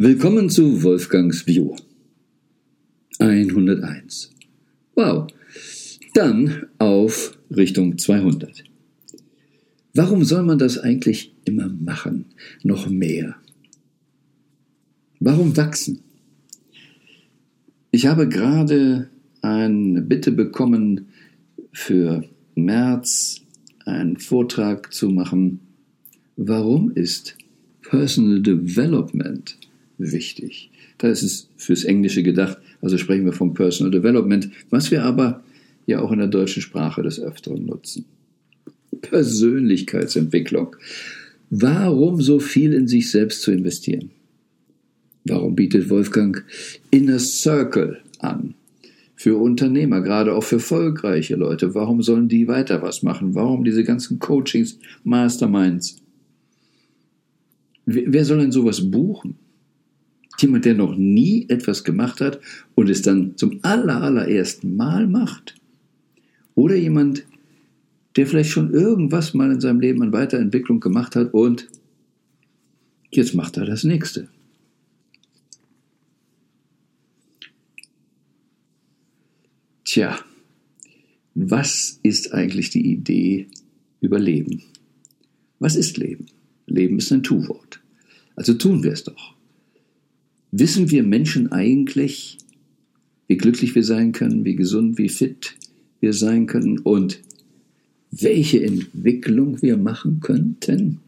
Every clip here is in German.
Willkommen zu Wolfgangs View. 101. Wow. Dann auf Richtung 200. Warum soll man das eigentlich immer machen? Noch mehr. Warum wachsen? Ich habe gerade eine Bitte bekommen, für März einen Vortrag zu machen. Warum ist Personal Development wichtig? Da ist es fürs Englische gedacht, also sprechen wir vom Personal Development, was wir aber ja auch in der deutschen Sprache des Öfteren nutzen. Persönlichkeitsentwicklung. Warum so viel in sich selbst zu investieren? Warum bietet Wolfgang Inner Circle an? Für Unternehmer, gerade auch für erfolgreiche Leute. Warum sollen die weiter was machen? Warum diese ganzen Coachings, Masterminds? Wer soll denn sowas buchen? Jemand, der noch nie etwas gemacht hat und es dann zum aller, allerersten Mal macht? Oder jemand, der vielleicht schon irgendwas mal in seinem Leben an Weiterentwicklung gemacht hat und jetzt macht er das nächste. Tja, was ist eigentlich die Idee über Leben? Was ist Leben? Leben ist ein Tu-Wort. Also tun wir es doch. Wissen wir Menschen eigentlich, wie glücklich wir sein können, wie gesund, wie fit wir sein können und welche Entwicklung wir machen könnten?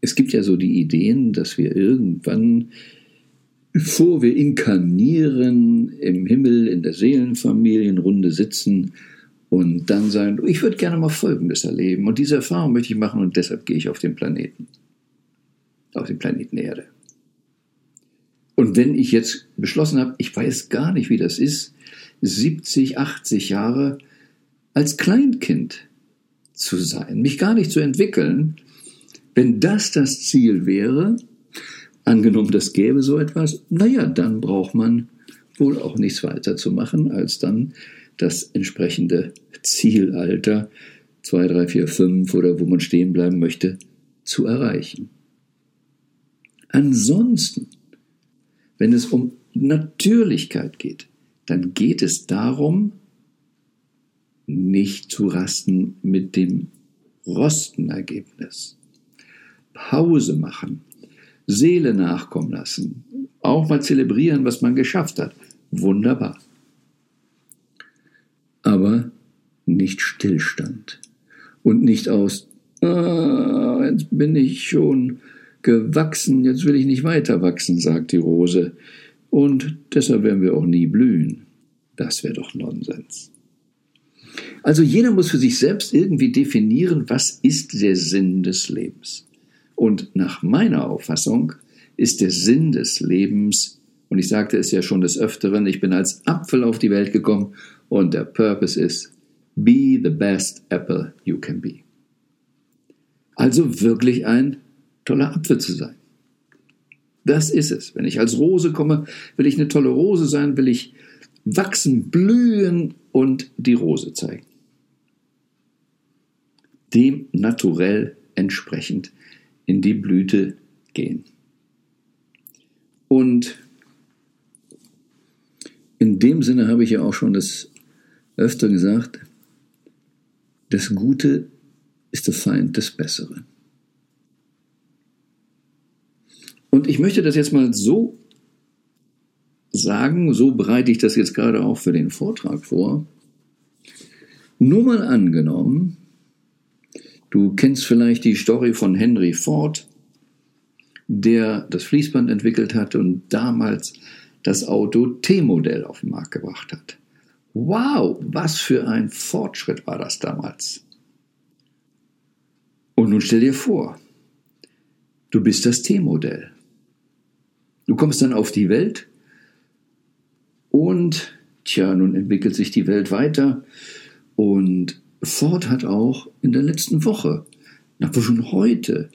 Es gibt ja so die Ideen, dass wir irgendwann bevor wir inkarnieren, im Himmel, in der Seelenfamilienrunde sitzen und dann sagen, ich würde gerne mal Folgendes erleben und diese Erfahrung möchte ich machen und deshalb gehe ich auf den Planeten, auf den Planeten Erde. Und wenn ich jetzt beschlossen habe, ich weiß gar nicht, wie das ist, 70, 80 Jahre als Kleinkind zu sein, mich gar nicht zu entwickeln, wenn das das Ziel wäre, Angenommen, das gäbe so etwas, naja, dann braucht man wohl auch nichts weiter zu machen, als dann das entsprechende Zielalter, 2, 3, 4, 5 oder wo man stehen bleiben möchte, zu erreichen. Ansonsten, wenn es um Natürlichkeit geht, dann geht es darum, nicht zu rasten mit dem Rostenergebnis. Pause machen, Seele nachkommen lassen. Auch mal zelebrieren, was man geschafft hat. Wunderbar. Aber nicht Stillstand. Und nicht aus, ah, jetzt bin ich schon gewachsen, jetzt will ich nicht weiter wachsen, sagt die Rose. Und deshalb werden wir auch nie blühen. Das wäre doch Nonsens. Also jeder muss für sich selbst irgendwie definieren, was ist der Sinn des Lebens. Und nach meiner Auffassung ist der Sinn des Lebens, und ich sagte es ja schon des Öfteren, ich bin als Apfel auf die Welt gekommen und der Purpose ist, be the best apple you can be. Also wirklich ein toller Apfel zu sein. Das ist es. Wenn ich als Rose komme, will ich eine tolle Rose sein, will ich wachsen, blühen und die Rose zeigen. Dem naturell entsprechend in die Blüte gehen. Und in dem Sinne habe ich ja auch schon das öfter gesagt, das Gute ist der Feind des Besseren. Und ich möchte das jetzt mal so sagen, so bereite ich das jetzt gerade auch für den Vortrag vor. Nur mal angenommen, Du kennst vielleicht die Story von Henry Ford, der das Fließband entwickelt hat und damals das Auto T-Modell auf den Markt gebracht hat. Wow, was für ein Fortschritt war das damals. Und nun stell dir vor, du bist das T-Modell. Du kommst dann auf die Welt und, tja, nun entwickelt sich die Welt weiter und Ford hat auch in der letzten Woche, na schon heute,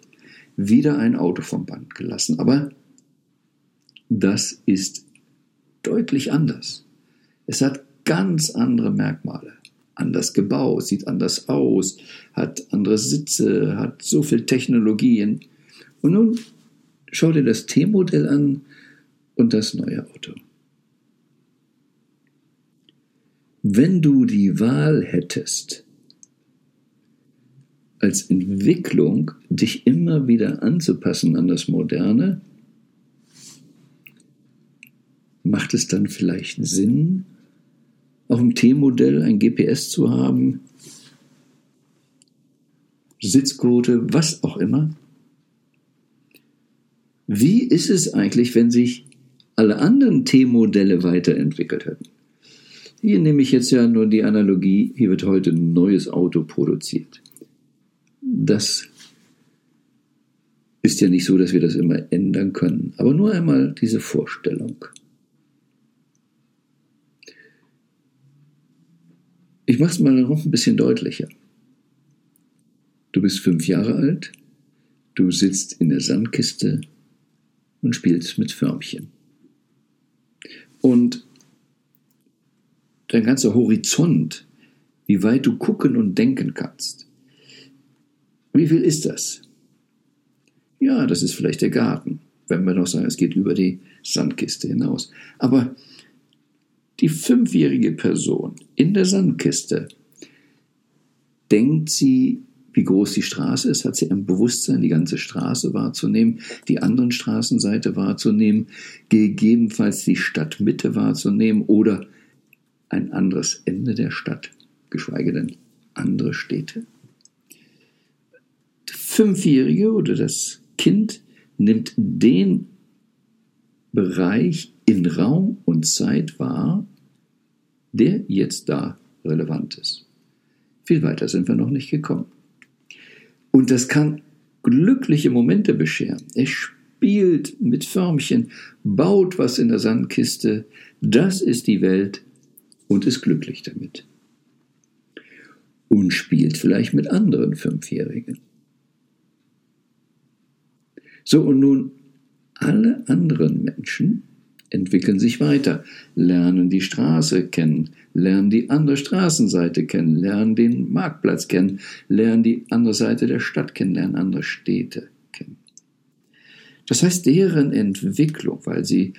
wieder ein Auto vom Band gelassen. Aber das ist deutlich anders. Es hat ganz andere Merkmale. Anders gebaut, sieht anders aus, hat andere Sitze, hat so viel Technologien. Und nun schau dir das T-Modell an und das neue Auto. Wenn du die Wahl hättest, als Entwicklung dich immer wieder anzupassen an das Moderne, macht es dann vielleicht Sinn, auch im T-Modell ein GPS zu haben, Sitzquote, was auch immer? Wie ist es eigentlich, wenn sich alle anderen T-Modelle weiterentwickelt hätten? Hier nehme ich jetzt ja nur die Analogie, hier wird heute ein neues Auto produziert. Das ist ja nicht so, dass wir das immer ändern können, aber nur einmal diese Vorstellung. Ich mache es mal noch ein bisschen deutlicher. Du bist fünf Jahre alt, du sitzt in der Sandkiste und spielst mit Förmchen. Und dein ganzer Horizont, wie weit du gucken und denken kannst. Wie viel ist das? Ja, das ist vielleicht der Garten, wenn wir noch sagen, es geht über die Sandkiste hinaus. Aber die fünfjährige Person in der Sandkiste, denkt sie, wie groß die Straße ist, hat sie im Bewusstsein, die ganze Straße wahrzunehmen, die anderen Straßenseite wahrzunehmen, gegebenenfalls die Stadtmitte wahrzunehmen oder ein anderes Ende der Stadt, geschweige denn andere Städte. Der Fünfjährige oder das Kind nimmt den Bereich in Raum und Zeit wahr, der jetzt da relevant ist. Viel weiter sind wir noch nicht gekommen. Und das kann glückliche Momente bescheren. Er spielt mit Förmchen, baut was in der Sandkiste. Das ist die Welt und ist glücklich damit. Und spielt vielleicht mit anderen Fünfjährigen. So, und nun alle anderen Menschen entwickeln sich weiter, lernen die Straße kennen, lernen die andere Straßenseite kennen, lernen den Marktplatz kennen, lernen die andere Seite der Stadt kennen, lernen andere Städte kennen. Das heißt, deren Entwicklung, weil sie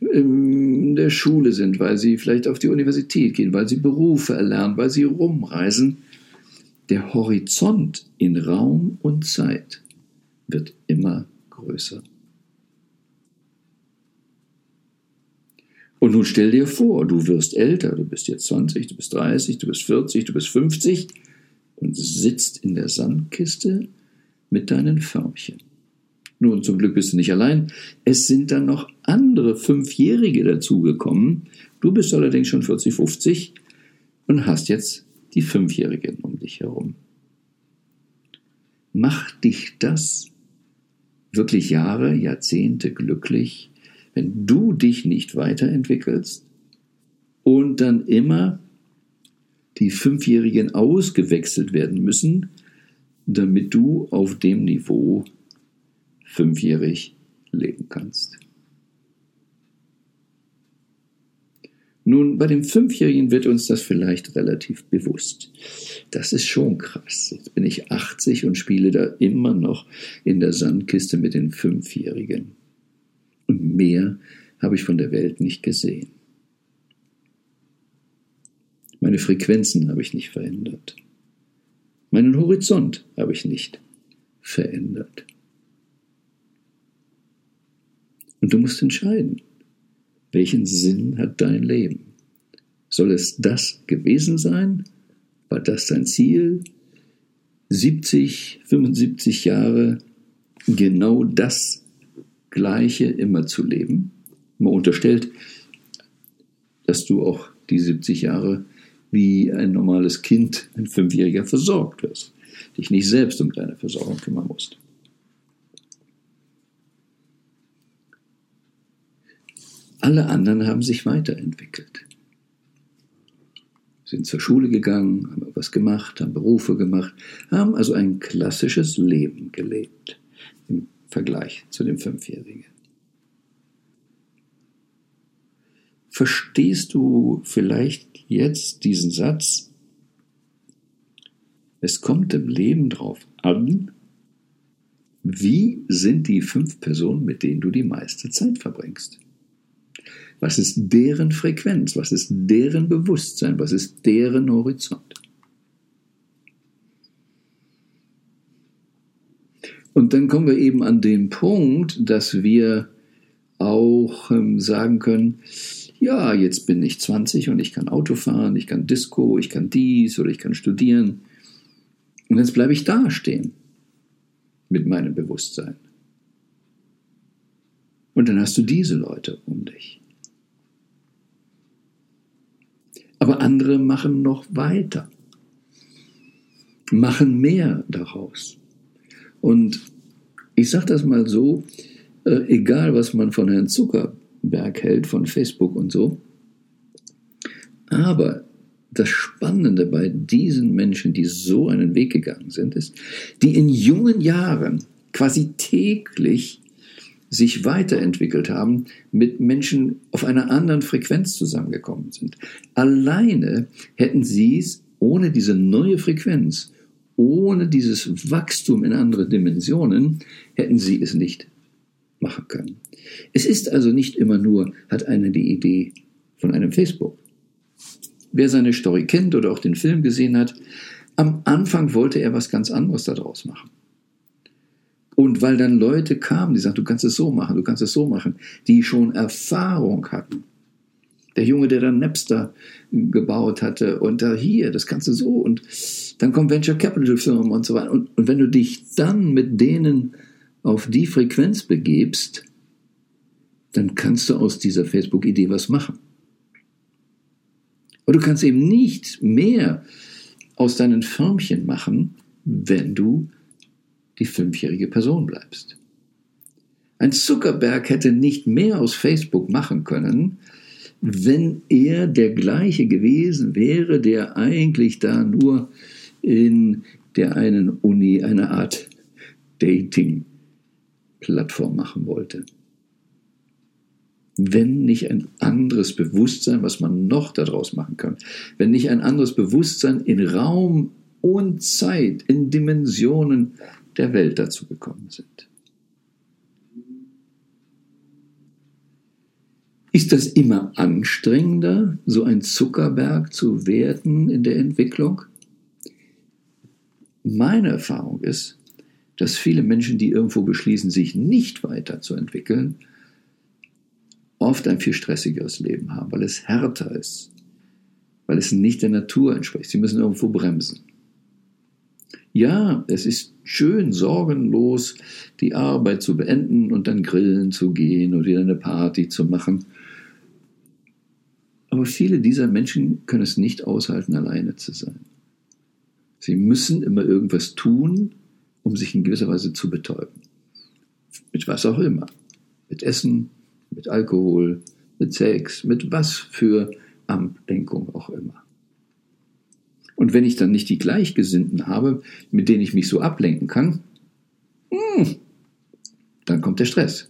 in der Schule sind, weil sie vielleicht auf die Universität gehen, weil sie Berufe erlernen, weil sie rumreisen, der Horizont in Raum und Zeit wird immer größer. Und nun stell dir vor, du wirst älter, du bist jetzt 20, du bist 30, du bist 40, du bist 50 und sitzt in der Sandkiste mit deinen Förmchen. Nun, zum Glück bist du nicht allein. Es sind dann noch andere Fünfjährige dazugekommen. Du bist allerdings schon 40, 50 und hast jetzt die Fünfjährigen um dich herum. Macht dich das wirklich Jahre, Jahrzehnte glücklich, wenn du dich nicht weiterentwickelst und dann immer die Fünfjährigen ausgewechselt werden müssen, damit du auf dem Niveau fünfjährig leben kannst. Nun, bei dem Fünfjährigen wird uns das vielleicht relativ bewusst. Das ist schon krass. Jetzt bin ich 80 und spiele da immer noch in der Sandkiste mit den Fünfjährigen. Und mehr habe ich von der Welt nicht gesehen. Meine Frequenzen habe ich nicht verändert. Meinen Horizont habe ich nicht verändert. Und du musst entscheiden, welchen Sinn hat dein Leben? Soll es das gewesen sein? War das dein Ziel? 70, 75 Jahre genau das Gleiche immer zu leben. Man unterstellt, dass du auch die 70 Jahre wie ein normales Kind, ein Fünfjähriger versorgt wirst, dich nicht selbst um deine Versorgung kümmern musst. Alle anderen haben sich weiterentwickelt. Sind zur Schule gegangen, haben etwas gemacht, haben Berufe gemacht, haben also ein klassisches Leben gelebt im Vergleich zu dem Fünfjährigen. Verstehst du vielleicht jetzt diesen Satz? Es kommt im Leben drauf an, wie sind die fünf Personen, mit denen du die meiste Zeit verbringst? Was ist deren Frequenz? Was ist deren Bewusstsein? Was ist deren Horizont? Und dann kommen wir eben an den Punkt, dass wir auch ähm, sagen können, ja, jetzt bin ich 20 und ich kann Auto fahren, ich kann Disco, ich kann dies oder ich kann studieren. Und jetzt bleibe ich da stehen mit meinem Bewusstsein. Und dann hast du diese Leute um dich. Aber andere machen noch weiter, machen mehr daraus. Und ich sage das mal so, äh, egal was man von Herrn Zuckerberg hält, von Facebook und so, aber das Spannende bei diesen Menschen, die so einen Weg gegangen sind, ist, die in jungen Jahren quasi täglich sich weiterentwickelt haben, mit Menschen auf einer anderen Frequenz zusammengekommen sind. Alleine hätten sie es ohne diese neue Frequenz ohne dieses Wachstum in andere Dimensionen hätten sie es nicht machen können. Es ist also nicht immer nur, hat einer die Idee von einem Facebook. Wer seine Story kennt oder auch den Film gesehen hat, am Anfang wollte er was ganz anderes daraus machen. Und weil dann Leute kamen, die sagten, du kannst es so machen, du kannst es so machen, die schon Erfahrung hatten, der Junge, der dann Napster gebaut hatte und da hier, das kannst du so und dann kommen Venture Capital Firmen und so weiter. Und, und wenn du dich dann mit denen auf die Frequenz begebst, dann kannst du aus dieser Facebook-Idee was machen. Aber du kannst eben nicht mehr aus deinen Förmchen machen, wenn du die fünfjährige Person bleibst. Ein Zuckerberg hätte nicht mehr aus Facebook machen können, wenn er der gleiche gewesen wäre, der eigentlich da nur in der einen Uni eine Art Dating-Plattform machen wollte. Wenn nicht ein anderes Bewusstsein, was man noch daraus machen kann, wenn nicht ein anderes Bewusstsein in Raum und Zeit, in Dimensionen der Welt dazu gekommen sind. Ist das immer anstrengender, so ein Zuckerberg zu werden in der Entwicklung? Meine Erfahrung ist, dass viele Menschen, die irgendwo beschließen, sich nicht weiterzuentwickeln, oft ein viel stressigeres Leben haben, weil es härter ist, weil es nicht der Natur entspricht. Sie müssen irgendwo bremsen. Ja, es ist schön, sorgenlos die Arbeit zu beenden und dann grillen zu gehen oder wieder eine Party zu machen. Aber viele dieser Menschen können es nicht aushalten, alleine zu sein. Sie müssen immer irgendwas tun, um sich in gewisser Weise zu betäuben. Mit was auch immer. Mit Essen, mit Alkohol, mit Sex, mit was für Ablenkung auch immer. Und wenn ich dann nicht die Gleichgesinnten habe, mit denen ich mich so ablenken kann, hm, dann kommt der Stress.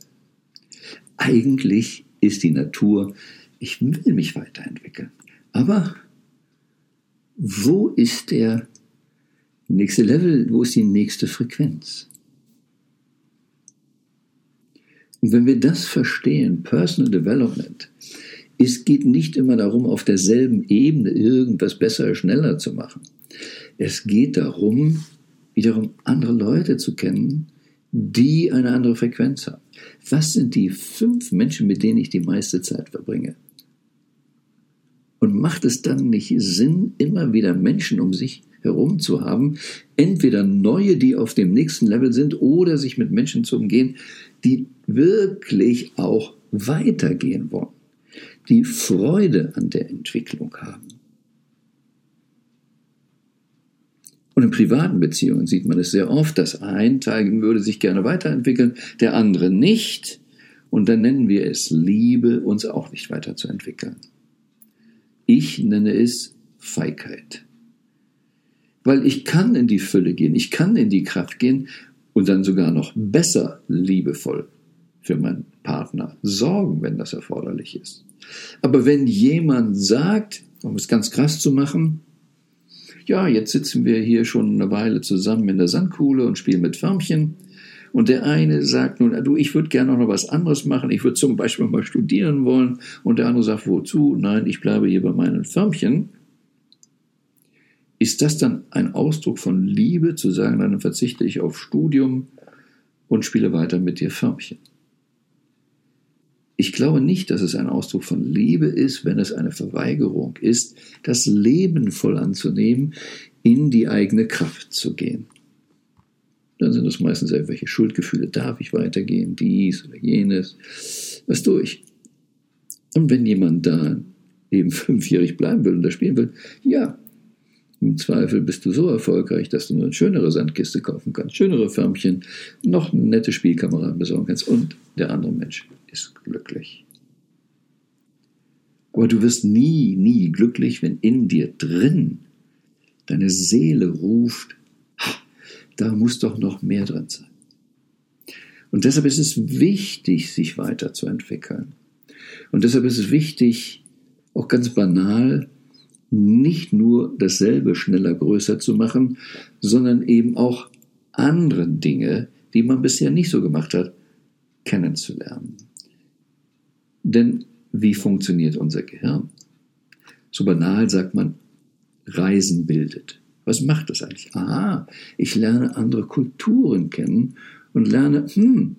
Eigentlich ist die Natur ich will mich weiterentwickeln. Aber wo ist der nächste Level, wo ist die nächste Frequenz? Und wenn wir das verstehen, Personal Development, es geht nicht immer darum, auf derselben Ebene irgendwas besser, schneller zu machen. Es geht darum, wiederum andere Leute zu kennen, die eine andere Frequenz haben. Was sind die fünf Menschen, mit denen ich die meiste Zeit verbringe? Und macht es dann nicht Sinn, immer wieder Menschen um sich herum zu haben, entweder neue, die auf dem nächsten Level sind, oder sich mit Menschen zu umgehen, die wirklich auch weitergehen wollen, die Freude an der Entwicklung haben. Und in privaten Beziehungen sieht man es sehr oft, dass ein Teil würde sich gerne weiterentwickeln, der andere nicht. Und dann nennen wir es Liebe, uns auch nicht weiterzuentwickeln. Ich nenne es Feigheit. Weil ich kann in die Fülle gehen, ich kann in die Kraft gehen und dann sogar noch besser liebevoll für meinen Partner sorgen, wenn das erforderlich ist. Aber wenn jemand sagt, um es ganz krass zu machen, ja, jetzt sitzen wir hier schon eine Weile zusammen in der Sandkuhle und spielen mit Förmchen Und der eine sagt nun, du, ich würde gerne noch was anderes machen, ich würde zum Beispiel mal studieren wollen. Und der andere sagt, wozu? Nein, ich bleibe hier bei meinen Förmchen. Ist das dann ein Ausdruck von Liebe, zu sagen, dann verzichte ich auf Studium und spiele weiter mit dir Förmchen? Ich glaube nicht, dass es ein Ausdruck von Liebe ist, wenn es eine Verweigerung ist, das Leben voll anzunehmen, in die eigene Kraft zu gehen. Dann sind es meistens irgendwelche Schuldgefühle. Darf ich weitergehen? Dies oder jenes? Was durch? Und wenn jemand da eben fünfjährig bleiben will und da spielen will, ja, im Zweifel bist du so erfolgreich, dass du nur eine schönere Sandkiste kaufen kannst, schönere Förmchen, noch nette Spielkameraden besorgen kannst und der andere Mensch ist glücklich. Aber du wirst nie, nie glücklich, wenn in dir drin deine Seele ruft, da muss doch noch mehr drin sein. Und deshalb ist es wichtig, sich weiterzuentwickeln. Und deshalb ist es wichtig, auch ganz banal, nicht nur dasselbe schneller, größer zu machen, sondern eben auch andere Dinge, die man bisher nicht so gemacht hat, kennenzulernen. Denn wie funktioniert unser Gehirn? So banal sagt man, Reisen bildet. Was macht das eigentlich? Aha, ich lerne andere Kulturen kennen und lerne, hm,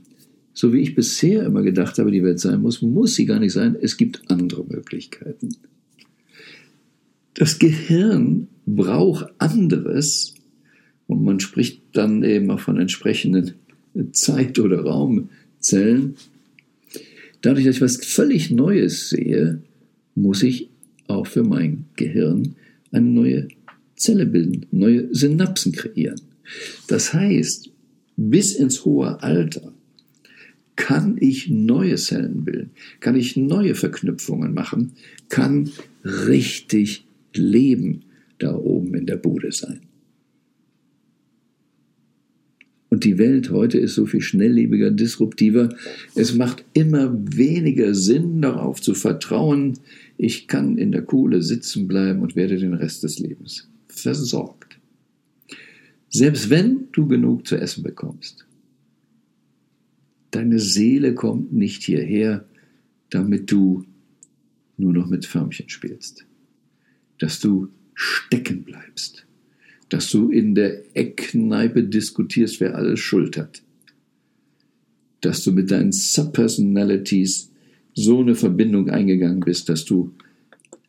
so wie ich bisher immer gedacht habe, die Welt sein muss, muss sie gar nicht sein. Es gibt andere Möglichkeiten. Das Gehirn braucht anderes und man spricht dann eben auch von entsprechenden Zeit- oder Raumzellen. Dadurch, dass ich was völlig Neues sehe, muss ich auch für mein Gehirn eine neue Zelle bilden, neue Synapsen kreieren. Das heißt, bis ins hohe Alter kann ich neue Zellen bilden, kann ich neue Verknüpfungen machen, kann richtig Leben da oben in der Bude sein. Und die Welt heute ist so viel schnelllebiger, disruptiver. Es macht immer weniger Sinn, darauf zu vertrauen, ich kann in der Kohle sitzen bleiben und werde den Rest des Lebens versorgt. Selbst wenn du genug zu essen bekommst. Deine Seele kommt nicht hierher, damit du nur noch mit Förmchen spielst. Dass du stecken bleibst. Dass du in der Eckkneipe diskutierst, wer alles Schuld hat. Dass du mit deinen Subpersonalities so eine Verbindung eingegangen bist, dass du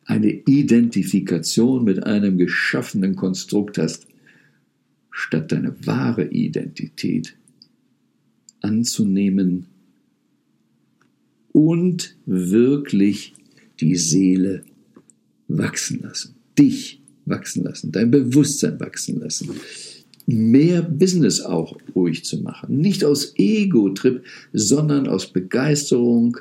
eine Identifikation mit einem geschaffenen Konstrukt hast, statt deine wahre Identität anzunehmen und wirklich die Seele wachsen lassen, dich wachsen lassen, dein Bewusstsein wachsen lassen, mehr Business auch ruhig zu machen, nicht aus Ego-Trip, sondern aus Begeisterung,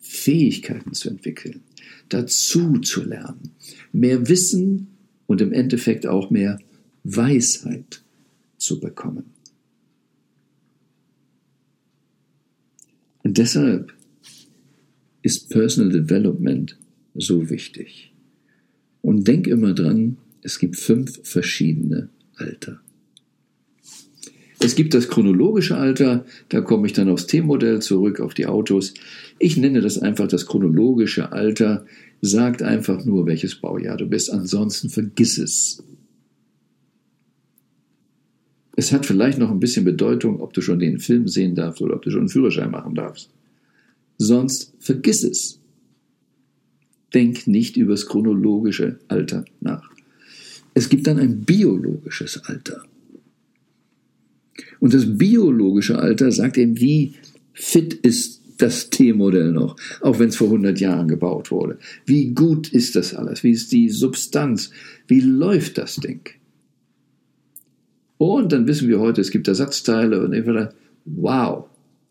Fähigkeiten zu entwickeln, dazu zu lernen, mehr Wissen und im Endeffekt auch mehr Weisheit zu bekommen. Und deshalb ist Personal Development so wichtig. Und denk immer dran, es gibt fünf verschiedene Alter. Es gibt das chronologische Alter, da komme ich dann aufs T-Modell zurück, auf die Autos. Ich nenne das einfach das chronologische Alter, sagt einfach nur, welches Baujahr du bist, ansonsten vergiss es. Es hat vielleicht noch ein bisschen Bedeutung, ob du schon den Film sehen darfst oder ob du schon einen Führerschein machen darfst. Sonst vergiss es. Denk nicht über das chronologische Alter nach. Es gibt dann ein biologisches Alter. Und das biologische Alter sagt eben, wie fit ist das T-Modell noch, auch wenn es vor 100 Jahren gebaut wurde. Wie gut ist das alles? Wie ist die Substanz? Wie läuft das Ding? Und dann wissen wir heute, es gibt Ersatzteile und entweder, wow.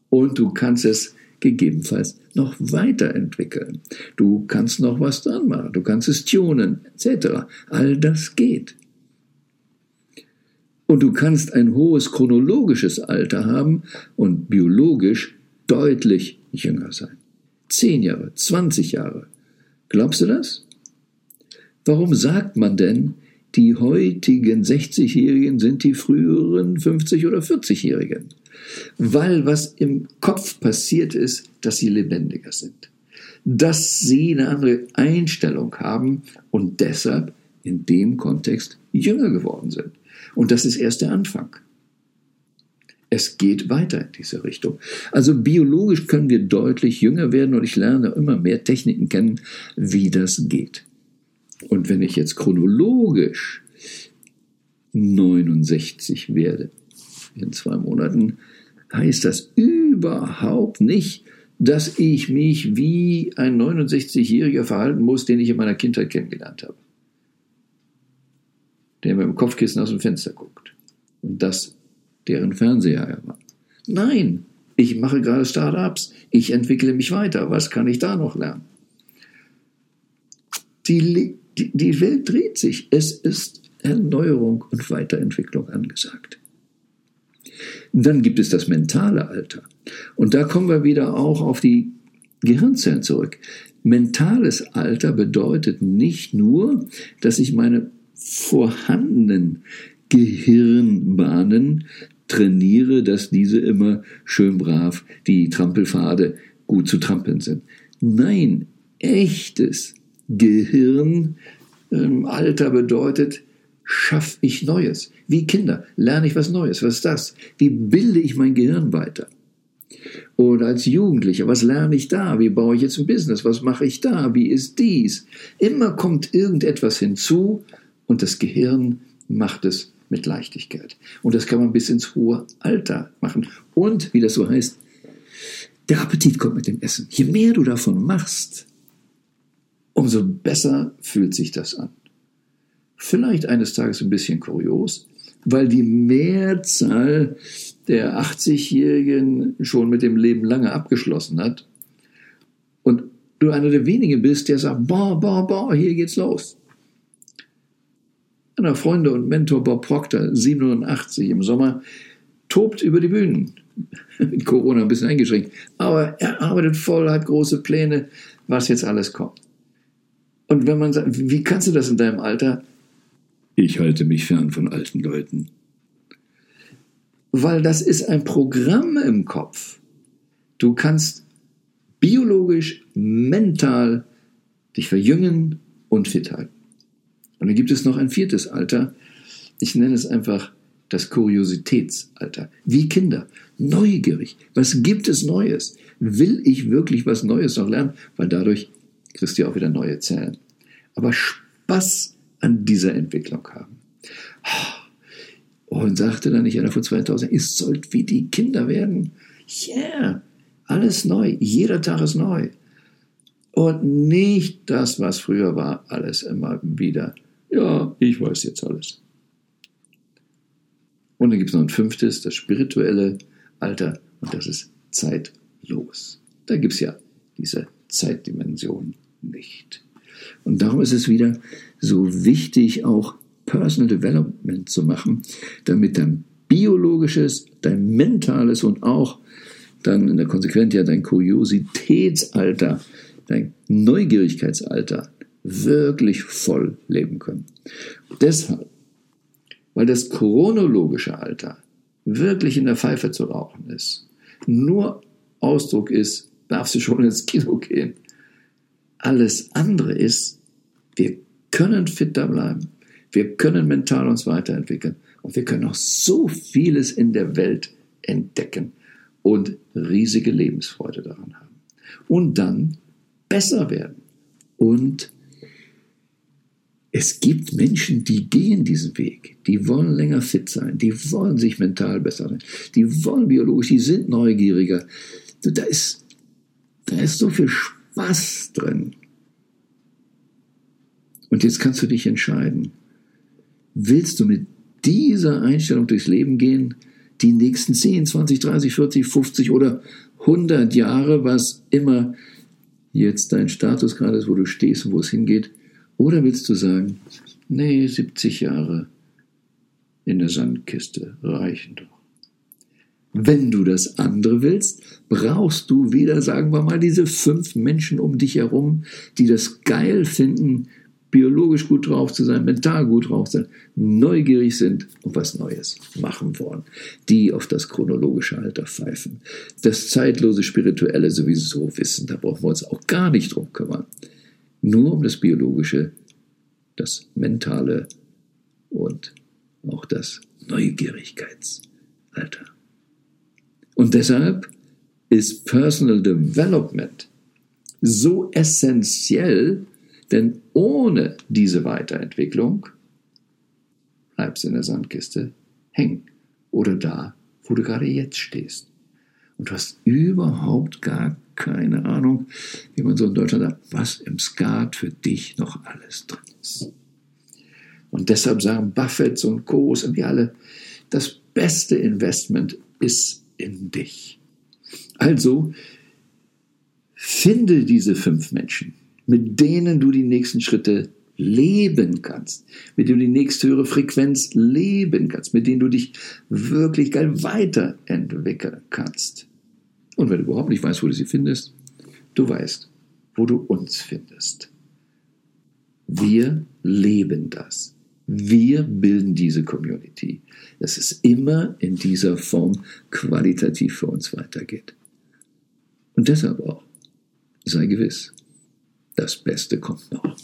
Und du kannst es gegebenenfalls noch weiterentwickeln. Du kannst noch was dran machen. Du kannst es tunen, etc. All das geht. Und du kannst ein hohes chronologisches Alter haben und biologisch deutlich jünger sein. Zehn Jahre, 20 Jahre. Glaubst du das? Warum sagt man denn, die heutigen 60-Jährigen sind die früheren 50- oder 40-Jährigen. Weil was im Kopf passiert ist, dass sie lebendiger sind. Dass sie eine andere Einstellung haben und deshalb in dem Kontext jünger geworden sind. Und das ist erst der Anfang. Es geht weiter in diese Richtung. Also biologisch können wir deutlich jünger werden und ich lerne immer mehr Techniken kennen, wie das geht. Und wenn ich jetzt chronologisch 69 werde in zwei Monaten, heißt das überhaupt nicht, dass ich mich wie ein 69-Jähriger verhalten muss, den ich in meiner Kindheit kennengelernt habe. Der mit dem Kopfkissen aus dem Fenster guckt. Und das deren Fernseher war. Nein, ich mache gerade Startups, ich entwickle mich weiter, was kann ich da noch lernen? Die, die Welt dreht sich, es ist Erneuerung und Weiterentwicklung angesagt. dann gibt es das mentale Alter. Und da kommen wir wieder auch auf die Gehirnzellen zurück. Mentales Alter bedeutet nicht nur, dass ich meine vorhandenen Gehirnbahnen trainiere, dass diese immer schön brav die Trampelpfade gut zu trampeln sind. Nein, echtes Gehirnalter ähm, bedeutet, schaffe ich Neues. Wie Kinder lerne ich was Neues. Was ist das? Wie bilde ich mein Gehirn weiter? Oder als Jugendlicher, was lerne ich da? Wie baue ich jetzt ein Business? Was mache ich da? Wie ist dies? Immer kommt irgendetwas hinzu und das Gehirn macht es mit Leichtigkeit. Und das kann man bis ins hohe Alter machen. Und, wie das so heißt, der Appetit kommt mit dem Essen. Je mehr du davon machst, umso besser fühlt sich das an. Vielleicht eines Tages ein bisschen kurios, weil die Mehrzahl der 80-Jährigen schon mit dem Leben lange abgeschlossen hat und du einer der wenigen bist, der sagt, boah, boah, boah, hier geht's los einer Freunde und Mentor Bob Proctor, 87 im Sommer, tobt über die Bühnen. Mit Corona ein bisschen eingeschränkt. Aber er arbeitet voll, hat große Pläne, was jetzt alles kommt. Und wenn man sagt, wie kannst du das in deinem Alter? Ich halte mich fern von alten Leuten. Weil das ist ein Programm im Kopf. Du kannst biologisch, mental dich verjüngen und fit halten. Und dann gibt es noch ein viertes Alter. Ich nenne es einfach das Kuriositätsalter. Wie Kinder. Neugierig. Was gibt es Neues? Will ich wirklich was Neues noch lernen? Weil dadurch kriegst du auch wieder neue Zellen. Aber Spaß an dieser Entwicklung haben. Und sagte dann nicht einer vor 2000, ihr sollt wie die Kinder werden. Yeah, alles neu. Jeder Tag ist neu. Und nicht das, was früher war, alles immer wieder ja, ich weiß jetzt alles. Und dann gibt es noch ein fünftes, das spirituelle Alter, und das ist zeitlos. Da gibt es ja diese Zeitdimension nicht. Und darum ist es wieder so wichtig, auch Personal Development zu machen, damit dein biologisches, dein mentales und auch dann in der Konsequenz ja dein Kuriositätsalter, dein Neugierigkeitsalter wirklich voll leben können. Deshalb, weil das chronologische Alter wirklich in der Pfeife zu rauchen ist, nur Ausdruck ist, darfst du schon ins Kino gehen. Alles andere ist, wir können fitter bleiben, wir können mental uns weiterentwickeln und wir können auch so vieles in der Welt entdecken und riesige Lebensfreude daran haben. Und dann besser werden und es gibt Menschen, die gehen diesen Weg. Die wollen länger fit sein. Die wollen sich mental besser sein. Die wollen biologisch, die sind neugieriger. Da ist, da ist so viel Spaß drin. Und jetzt kannst du dich entscheiden. Willst du mit dieser Einstellung durchs Leben gehen, die nächsten 10, 20, 30, 40, 50 oder 100 Jahre, was immer jetzt dein Status gerade ist, wo du stehst und wo es hingeht, oder willst du sagen, nee, 70 Jahre in der Sandkiste reichen doch. Wenn du das andere willst, brauchst du wieder, sagen wir mal, diese fünf Menschen um dich herum, die das geil finden, biologisch gut drauf zu sein, mental gut drauf zu sein, neugierig sind und was Neues machen wollen, die auf das chronologische Alter pfeifen. Das zeitlose Spirituelle sowieso wissen, da brauchen wir uns auch gar nicht drum kümmern. Nur um das biologische, das mentale und auch das Neugierigkeitsalter. Und deshalb ist Personal Development so essentiell, denn ohne diese Weiterentwicklung bleibst du in der Sandkiste hängen oder da, wo du gerade jetzt stehst. Und du hast überhaupt gar keine Ahnung, wie man so in Deutschland sagt, was im Skat für dich noch alles drin ist. Und deshalb sagen Buffett und Co. und wir alle, das beste Investment ist in dich. Also finde diese fünf Menschen, mit denen du die nächsten Schritte leben kannst, mit denen du die nächste höhere Frequenz leben kannst, mit denen du dich wirklich geil weiterentwickeln kannst. Und wenn du überhaupt nicht weißt, wo du sie findest, du weißt, wo du uns findest. Wir leben das. Wir bilden diese Community. Dass es immer in dieser Form qualitativ für uns weitergeht. Und deshalb auch, sei gewiss, das Beste kommt noch.